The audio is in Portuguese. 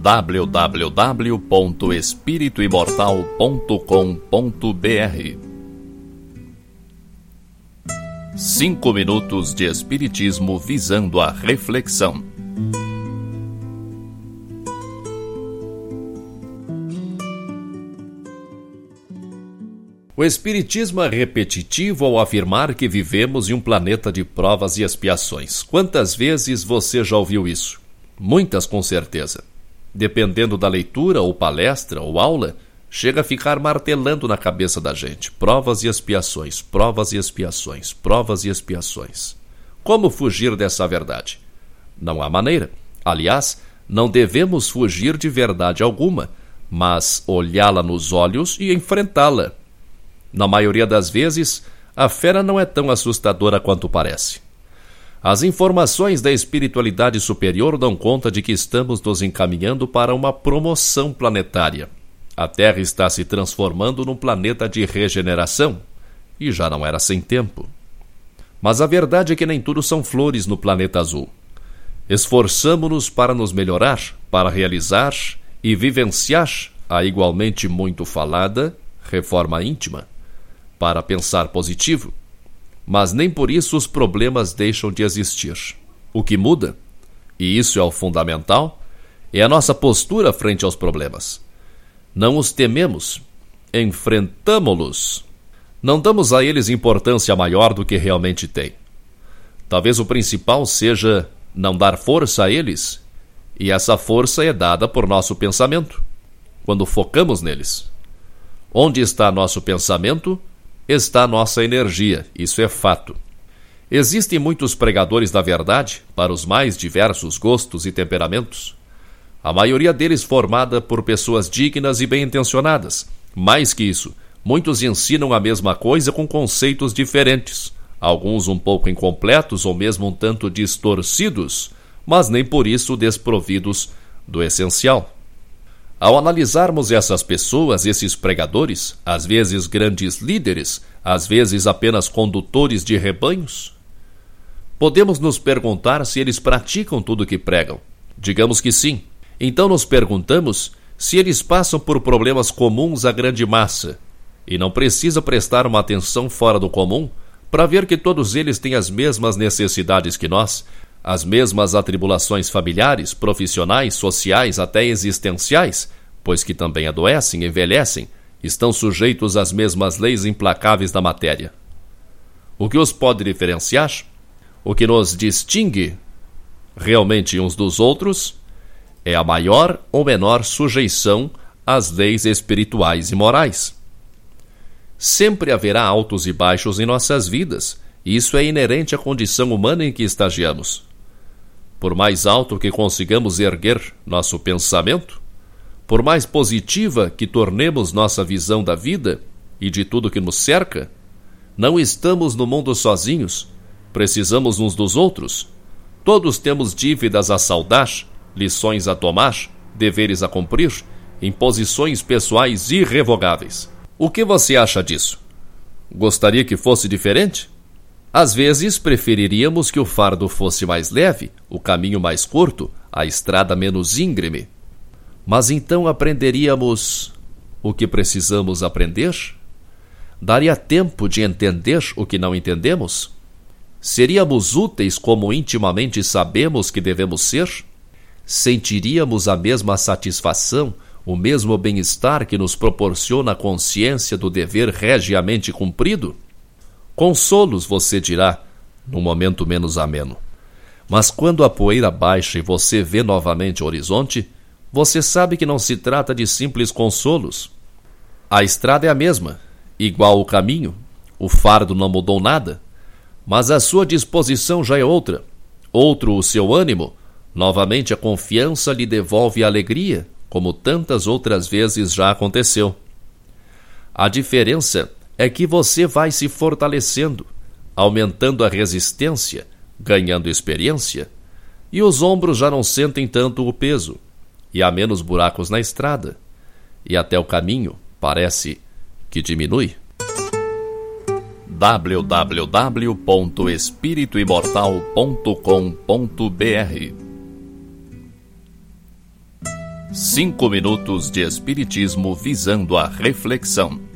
www.espirituimortal.com.br Cinco minutos de Espiritismo visando a reflexão. O Espiritismo é repetitivo ao afirmar que vivemos em um planeta de provas e expiações. Quantas vezes você já ouviu isso? Muitas, com certeza. Dependendo da leitura, ou palestra, ou aula, chega a ficar martelando na cabeça da gente. Provas e expiações, provas e expiações, provas e expiações. Como fugir dessa verdade? Não há maneira. Aliás, não devemos fugir de verdade alguma, mas olhá-la nos olhos e enfrentá-la na maioria das vezes, a fera não é tão assustadora quanto parece. As informações da espiritualidade superior dão conta de que estamos nos encaminhando para uma promoção planetária. A Terra está se transformando num planeta de regeneração, e já não era sem tempo. Mas a verdade é que nem tudo são flores no planeta azul. Esforçamo-nos para nos melhorar, para realizar e vivenciar a igualmente muito falada reforma íntima para pensar positivo, mas nem por isso os problemas deixam de existir. O que muda, e isso é o fundamental, é a nossa postura frente aos problemas. Não os tememos, enfrentamo-los. Não damos a eles importância maior do que realmente têm. Talvez o principal seja não dar força a eles, e essa força é dada por nosso pensamento, quando focamos neles. Onde está nosso pensamento, está nossa energia, isso é fato. Existem muitos pregadores da verdade para os mais diversos gostos e temperamentos. A maioria deles formada por pessoas dignas e bem intencionadas. Mais que isso, muitos ensinam a mesma coisa com conceitos diferentes, alguns um pouco incompletos ou mesmo um tanto distorcidos, mas nem por isso desprovidos do essencial. Ao analisarmos essas pessoas, esses pregadores, às vezes grandes líderes, às vezes apenas condutores de rebanhos, podemos nos perguntar se eles praticam tudo o que pregam. Digamos que sim. Então nos perguntamos se eles passam por problemas comuns à grande massa e não precisa prestar uma atenção fora do comum para ver que todos eles têm as mesmas necessidades que nós, as mesmas atribulações familiares, profissionais, sociais, até existenciais, pois que também adoecem, envelhecem, estão sujeitos às mesmas leis implacáveis da matéria. O que os pode diferenciar? O que nos distingue realmente uns dos outros é a maior ou menor sujeição às leis espirituais e morais. Sempre haverá altos e baixos em nossas vidas, e isso é inerente à condição humana em que estagiamos. Por mais alto que consigamos erguer nosso pensamento, por mais positiva que tornemos nossa visão da vida e de tudo que nos cerca, não estamos no mundo sozinhos, precisamos uns dos outros. Todos temos dívidas a saldar, lições a tomar, deveres a cumprir, imposições pessoais irrevogáveis. O que você acha disso? Gostaria que fosse diferente? Às vezes preferiríamos que o fardo fosse mais leve, o caminho mais curto, a estrada menos íngreme. Mas então aprenderíamos o que precisamos aprender? Daria tempo de entender o que não entendemos? Seríamos úteis como intimamente sabemos que devemos ser? Sentiríamos a mesma satisfação, o mesmo bem-estar que nos proporciona a consciência do dever regiamente cumprido? Consolos, você dirá, num momento menos ameno. Mas quando a poeira baixa e você vê novamente o horizonte, você sabe que não se trata de simples consolos. A estrada é a mesma, igual o caminho, o fardo não mudou nada, mas a sua disposição já é outra, outro o seu ânimo, novamente a confiança lhe devolve a alegria, como tantas outras vezes já aconteceu. A diferença é que você vai se fortalecendo, aumentando a resistência, ganhando experiência, e os ombros já não sentem tanto o peso, e há menos buracos na estrada, e até o caminho parece que diminui. www.espirituimortal.com.br Cinco minutos de Espiritismo visando a reflexão.